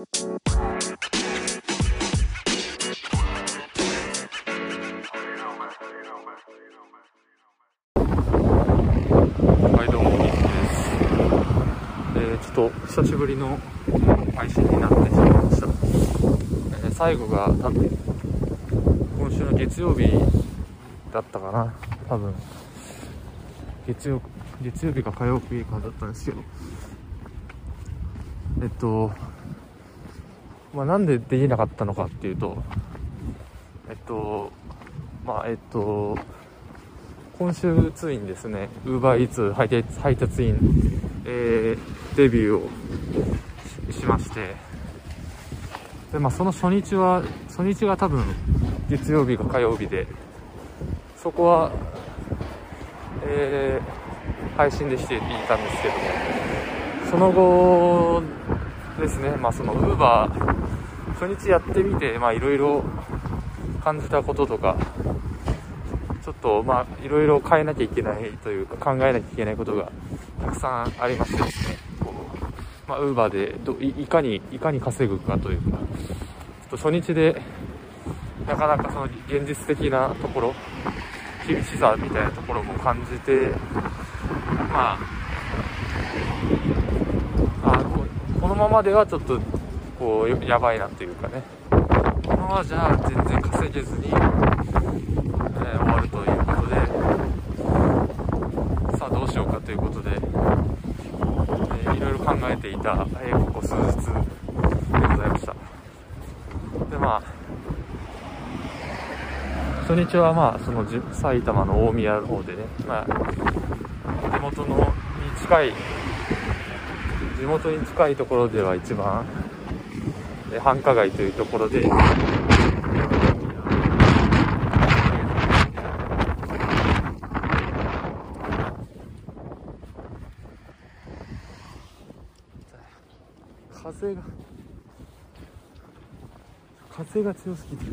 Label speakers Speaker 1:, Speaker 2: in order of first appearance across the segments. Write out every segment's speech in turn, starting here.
Speaker 1: はいどうも。ミキですえー、ちょっと久しぶりの配信になってしまいました、えー最後が多分今週の月曜日だったかな。多分。月曜月曜日か火曜日かだったんですけど。えっとまあなんでできなかったのかっていうとえっとまあえっと今週ついにですね UberEats 配達配達員、えーデビューをしましてで、まあ、その初日は初日が多分月曜日か火曜日でそこは、えー配信でしていたんですけどもその後ですね、まあ、その Uber 初日やってみていろいろ感じたこととかちょっとまあいろいろ変えなきゃいけないというか考えなきゃいけないことがたくさんありましてですねこうま、ウーバーでどいかにいかに稼ぐかというかちょっと初日でなかなかその現実的なところ厳しさみたいなところも感じてまあここのままではちょっとこうやばいなというかね。このままじゃ全然稼げずに、えー終わるということで。さあどうしようかということで、えーいろいろ考えていた、えーここ数日でございました。でまあ初日はまあそのじ埼玉の大宮の方でね、まあ、地元のに近い地元に近いところでは一番繁華街というところで。風が風が強すぎて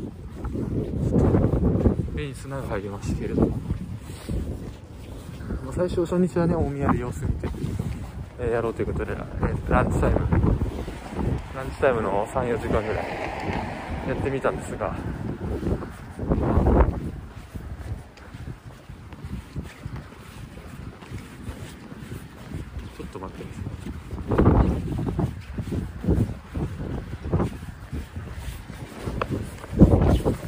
Speaker 1: 目に砂が入りましたけれども、最初初日はね大宮で様子見て、えーやろうということで、ランチタイム。ランチタイムの34時間ぐらい。やってみたんですが。ちょっと待って。ください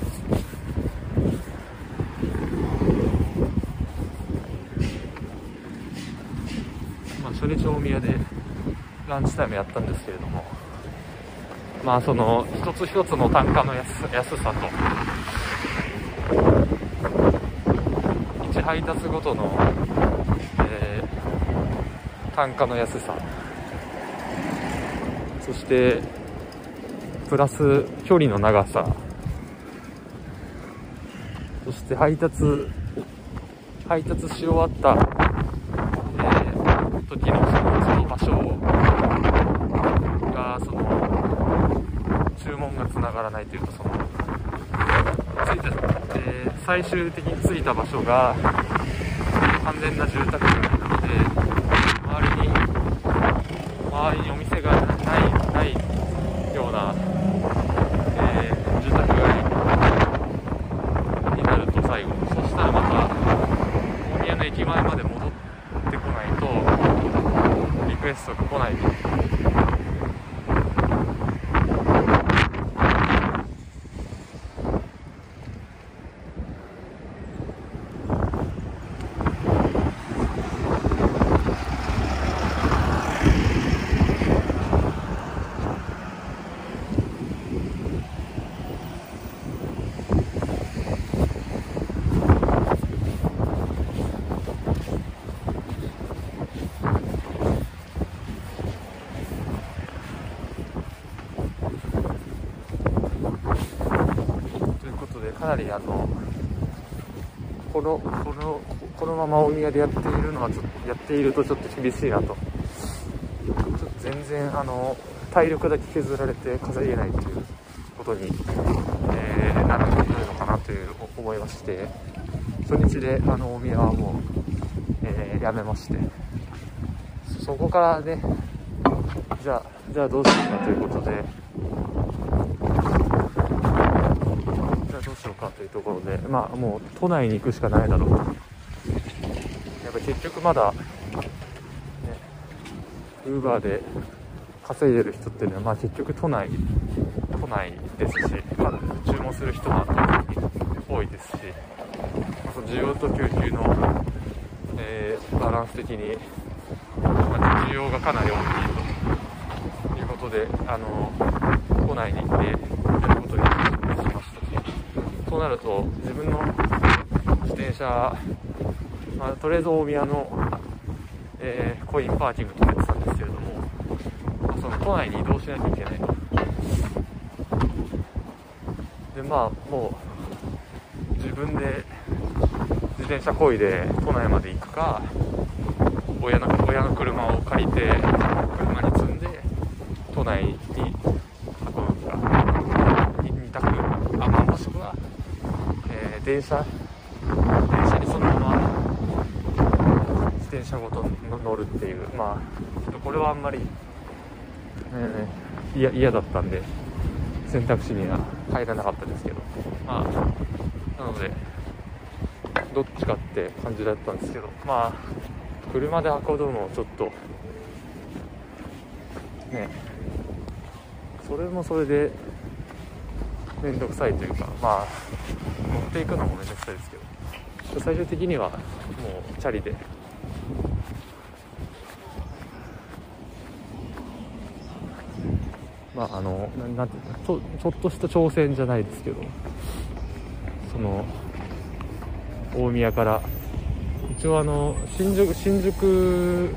Speaker 1: まあ、初日大宮でランチタイムやったんですけれども、まあ、その一つ一つの単価の安安さと、1配達ごとの、えー単価の安さ、そして、プラス距離の長さ、そして配達、配達し終わったえー時のその場所がその注文がらないというかその着いた、えー最終的に着いた場所が完全な住宅街なので周りに周りにお店がないないような、えー住宅街になると最後そしたらまた大宮の駅前まで戻ってこないとリクエストが来ないということでかなりあのこのこのこのまま大宮でやっているのはちょっとやっているとちょっと厳しいなと。全然あの体力だけ削られて稼げないということに、えーなってくるのかなという思いまして初日であの大宮はもう、えーやめまして。そこからねじゃあじゃあどうしようかということでじゃあどうしようかというところでまあもう都内に行くしかないだろうと。やっぱ結局まだねウーバーで稼いでる人っていうのはまあ結局都内都内ですし、まあ、注文する人も多いですし、まあ、その需要と供給の、えー、バランス的に、まあ、需要がかなり大きいということであの都内に行ってやることにそうなると自分の自転車、まあ、とりあえず大宮の、えー、コインパーキング止めてたんですけれども、その都内に移動しなきゃいけないと。でまあもう自分で自転車こいで都内まで行くか親の親の車を借りて車に積んで都内に運ぶか2択あまあもしくは、えー、電車？電車にそのまま。自転車ごと乗るっていう。まあちょっとこれはあんまり、えー、嫌だったんで選択肢には入らなかったですけど。まあなのでどっちかって感じだったんですけど。まあ車で運ぶのもちょっとね。それもそれで面倒くさいというかまあ乗っていくのも面倒くさいですけど。最終的にはもうチャリで。まああのなんていうかちょちょっとした挑戦じゃないですけど。その大宮から。一応あの新宿新宿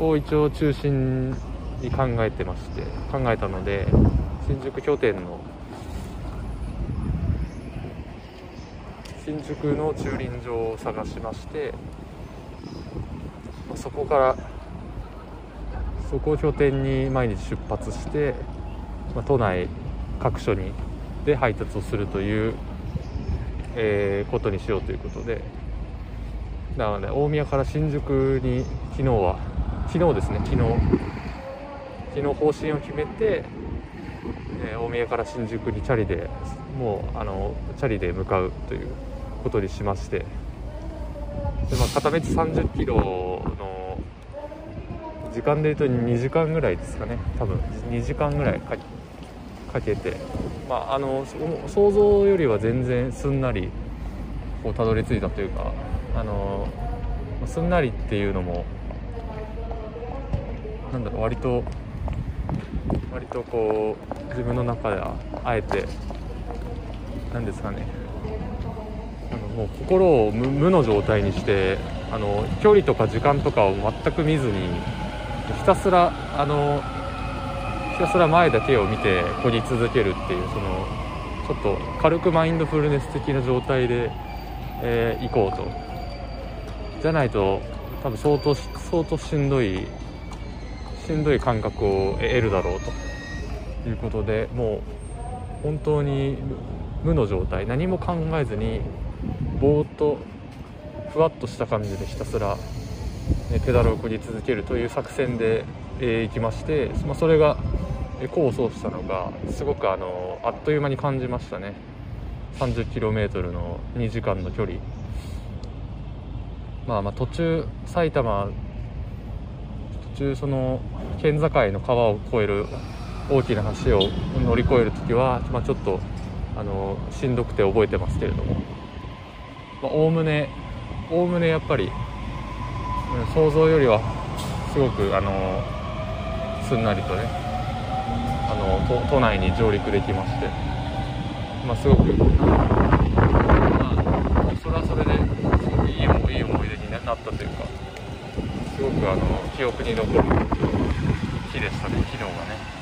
Speaker 1: を一応中心に考えてまして考えたので新宿拠点の新宿の駐輪場を探しましてまそこからそこを拠点に毎日出発して、まあ、都内各所にで配達をするという、えー、ことにしようということで。なので大宮から新宿に昨日は昨日ですね昨日昨日方針を決めて、えー、大宮から新宿にチャリでもうあのチャリで向かうということにしまして。で、まあ、片道30キロの時間で言うと2時間ぐらいですかね。多分2時間ぐらいかけて。まああの想像よりは全然すんなりこうたどり着いたというかあのすんなりっていうのもなんだろう割と割とこう自分の中ではあえて何ですかね。もう心を無の状態にしてあの距離とか時間とかを全く見ずにひたすらあのひたすら前だけを見てこぎ続けるっていうそのちょっと軽くマインドフルネス的な状態で、えー、行こうと。じゃないと多分相当相当しんどいしんどい感覚を得るだろうと。いうことでもう本当に無の状態。何も考えずにぼーっとふわっとした感じでひたすらペダルをこぎ続けるという作戦で、えー、行きまして、まあ、それが功を奏したのがすごくあのあっという間に感じましたね。30km の2時間の距離。まあまあ途中埼玉途中その県境の川を越える大きな橋を乗り越える時は、まあ、ちょっとあのしんどくて覚えてますけれども。おおむねおおむねやっぱり想像よりはすごくあのすんなりとねあの都内に上陸できまして、まあ、すごく、まあ、それはそれですごくいいいい思い出になったというかすごくあの記憶に残る日でしたね昨日がね。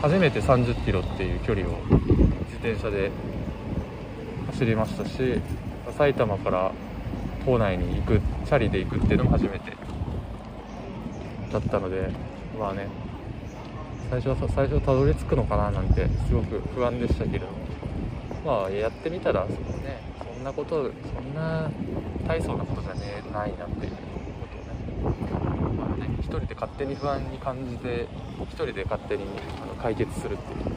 Speaker 1: 初めて3 0キロっていう距離を自転車で走りましたし埼玉から校内に行くチャリで行くっていうのも初めてだったのでまあね最初は最初たどり着くのかななんてすごく不安でしたけれども。まあやってみたらそのねそんなことそんな大層なことじゃねないなっていうことをねまあね一人で勝手に不安に感じて1人で勝手にあの解決するっていう、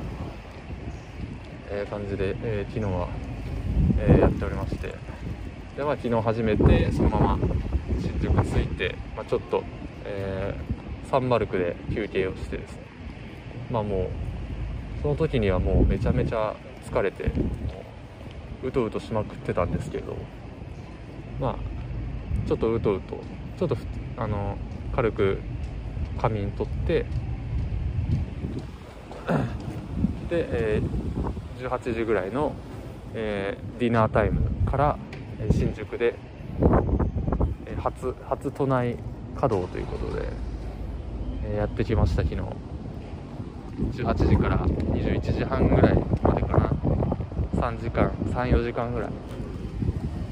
Speaker 1: えー、感じで、えー、昨日は、えやっておりまして。で、まあ、昨日初めてそのまま新宿着いて、まあ、ちょっと、えサンマルクで休憩をしてですね。まあもうその時にはもうめちゃめちゃ疲れてうとうとしまくってたんですけど。まあちょっとうとうとちょっとあの軽く仮眠取ってで、えー、18時ぐらいの、えー、ディナータイムからえ新宿で、えー、初初都内稼働ということで、えー、やってきました昨日。18時から21時半ぐらいまでかな。3時間34時間ぐらい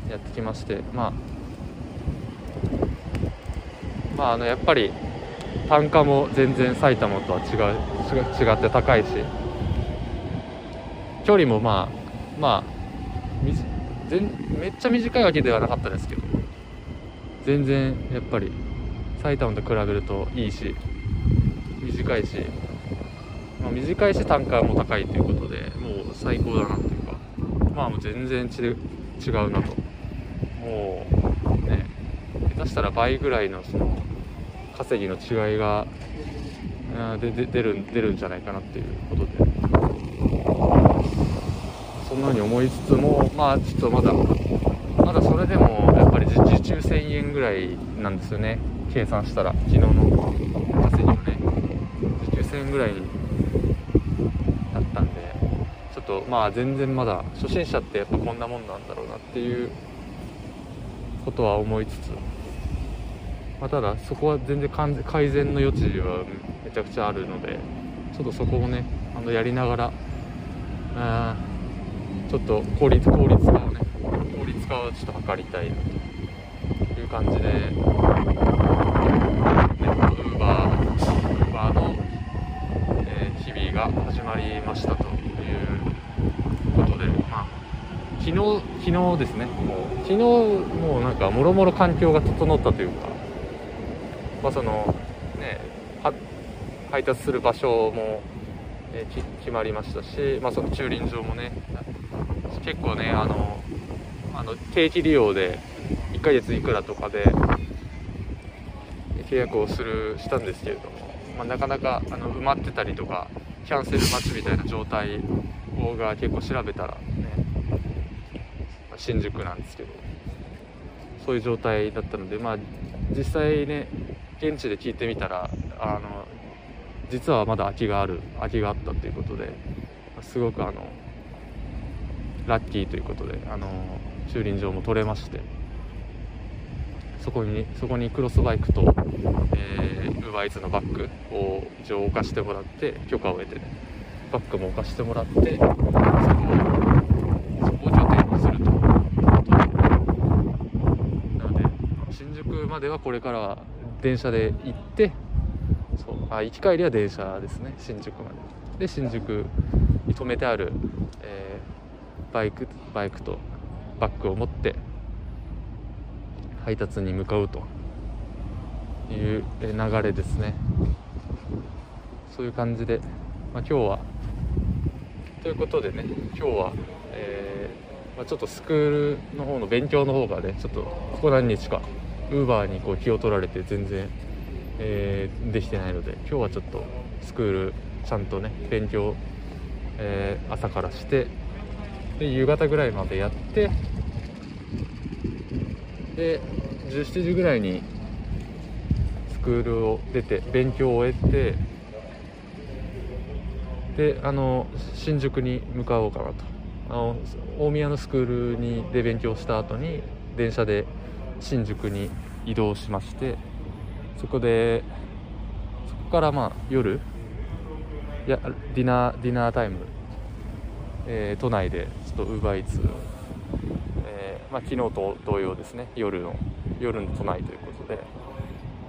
Speaker 1: やってきましてまあまああのやっぱり単価も全然埼玉とは違う違って高いし距離もまあまあめっちゃ短いわけではなかったですけど。全然やっぱり埼玉と比べるといいし短いし。まあ、短いし単価も高いということでもう最高だなというか。まあもう全然違うなと。もうね下手したら倍ぐらいのその稼ぎの違いがでで出る出るんじゃないかなっていうことで。そんなに思いつつもまあちょっとまだまだそれでもやっぱり時給1000円ぐらいなんですよね。計算したら昨日の。稼ぎもね時給1000円ぐらいにとまあ全然まだ初心者ってやっぱこんなもんなんだろうなっていうことは思いつつ、まあ、ただそこは全然改善の余地はめちゃくちゃあるのでちょっとそこをねあのやりながらあちょっと効率効率化をね効率化をちょっと図りたいなという感じで、ね、ウーバーウーバーの、えー、日々が始まりましたということで、まあ、昨日、昨日ですね、もう昨日もうなんかもろもろ環境が整ったというか、まあ、そのね、配達する場所も、えー、決まりましたし、まあ、その駐輪場もね、構ね、あの、あの定期利用で1ヶ月いくらとかで契約をするしたんですけれども、まあ、なかなかあの埋まってたりとかキャンセル待ちみたいな状態が結構調べたらねま新宿なんですけどそういう状態だったのでまあ実際ね現地で聞いてみたらあの実はまだ空きがある空きがあったということですごくあのラッキーということであの駐輪場も取れましてそこにそこにクロスバイクと、えー、ウーバーイーツのバッグを一応置かしてもらって許可を得てねバッグも置かしてもらってそこをそこを拠点にすると。いうなので新宿まではこれから電車で行ってそうあ行き帰りは電車ですね新宿まで。で新宿に止めてある、バイクバイクとバッグを持って配達に向かうと。いう流れですね。そういう感じで、まあ、今日はということでね今日は、えー、まあ、ちょっとスクールの方の勉強の方がねちょっとここ何日かウーバーにこう気を取られて全然、えー、できてないので今日はちょっとスクールちゃんとね勉強、えー、朝からしてで夕方ぐらいまでやってで17時ぐらいにスクールを出て勉強を終えてであの新宿に向かおうかなと。あの大宮のスクールにで勉強した後に電車で新宿に移動しましてそこでそこからまあ夜やディナーディナータイム、えー、都内でとウーバーイーツ、えーまあ、昨日と同様ですね夜の夜の都内ということで、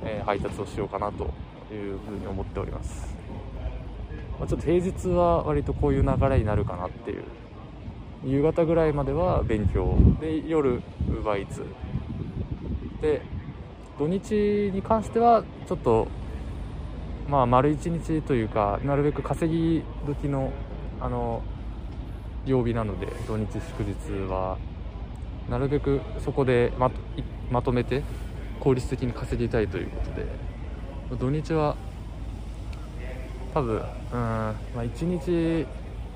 Speaker 1: えー、配達をしようかなというふうに思っております。まあ、ちょっと平日は割とこういう流れになるかなっていう。夕方ぐらいまでは勉強で夜ウーバーイーツ。で土日に関してはちょっとまあ丸一日というかなるべく稼ぎ時のあの曜日なので土日祝日はなるべくそこでままとめて効率的に稼ぎたいということで土日は多分うん、まあ、1日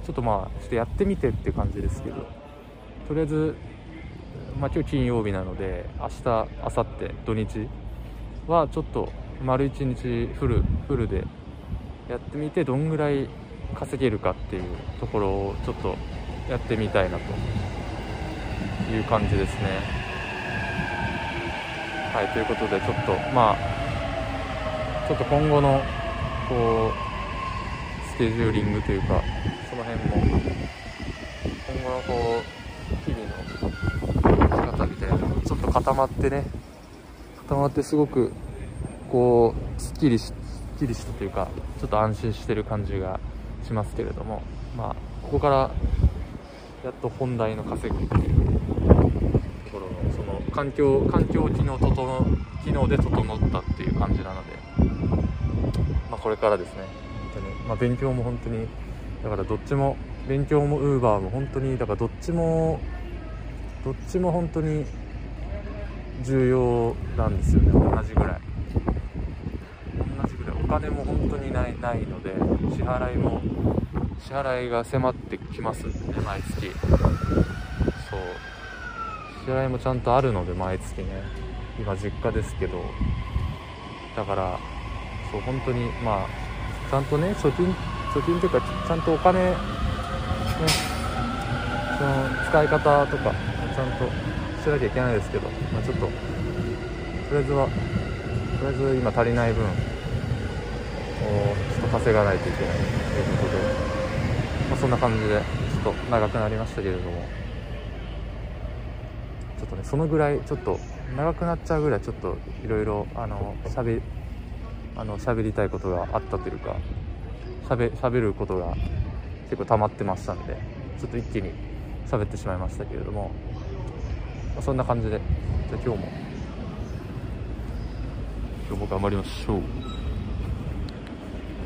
Speaker 1: ちょっとまあちょっとやってみてって感じですけどとりあえず、まあ、今日金曜日なので明日明後日土日はちょっと丸1日フルフルでやってみてどんぐらい稼げるかっていうところをちょっとやってみたいなという感じですね。はいということでちょっとまあちょっと今後のこうスケジューリングというかその辺も今後のこう日々の姿みたいなのちょっと固まってね固まってすごくこうすっきりしすっきりしたというかちょっと安心してる感じがしますけれどもまあここからやっと本題の稼ぐっていうところのその環境環境機能整機能で整ったっていう感じなので、まあ、これからですね。本当に、まあ、勉強も本当にだからどっちも勉強もウーバーも本当にだからどっちもどっちも本当に重要なんですよね。同じぐらい。同じぐらい。お金も本当にないないので支払いも支払いが迫ってきます。んでね毎月。そう。支払いもちゃんとあるので毎月ね。今実家ですけど。だからそう本当にまあちゃんとね貯金貯金というかちゃんとお金ねその使い方とかちゃんとしなきゃいけないですけど、まあ、ちょっととりあえずはとりあえず今足りない分をちょっと稼がないといけないということで。まあ、そんな感じでちょっと長くなりましたけれども。ちょっとねそのぐらいちょっと長くなっちゃうぐらいちょっといろいろあのしゃべあの喋りたいことがあったというかしゃべ喋ることが結構溜まってましたんでちょっと一気に喋ってしまいましたけれども、まあ、そんな感じでじゃあ今日も。今日も頑張りましょう。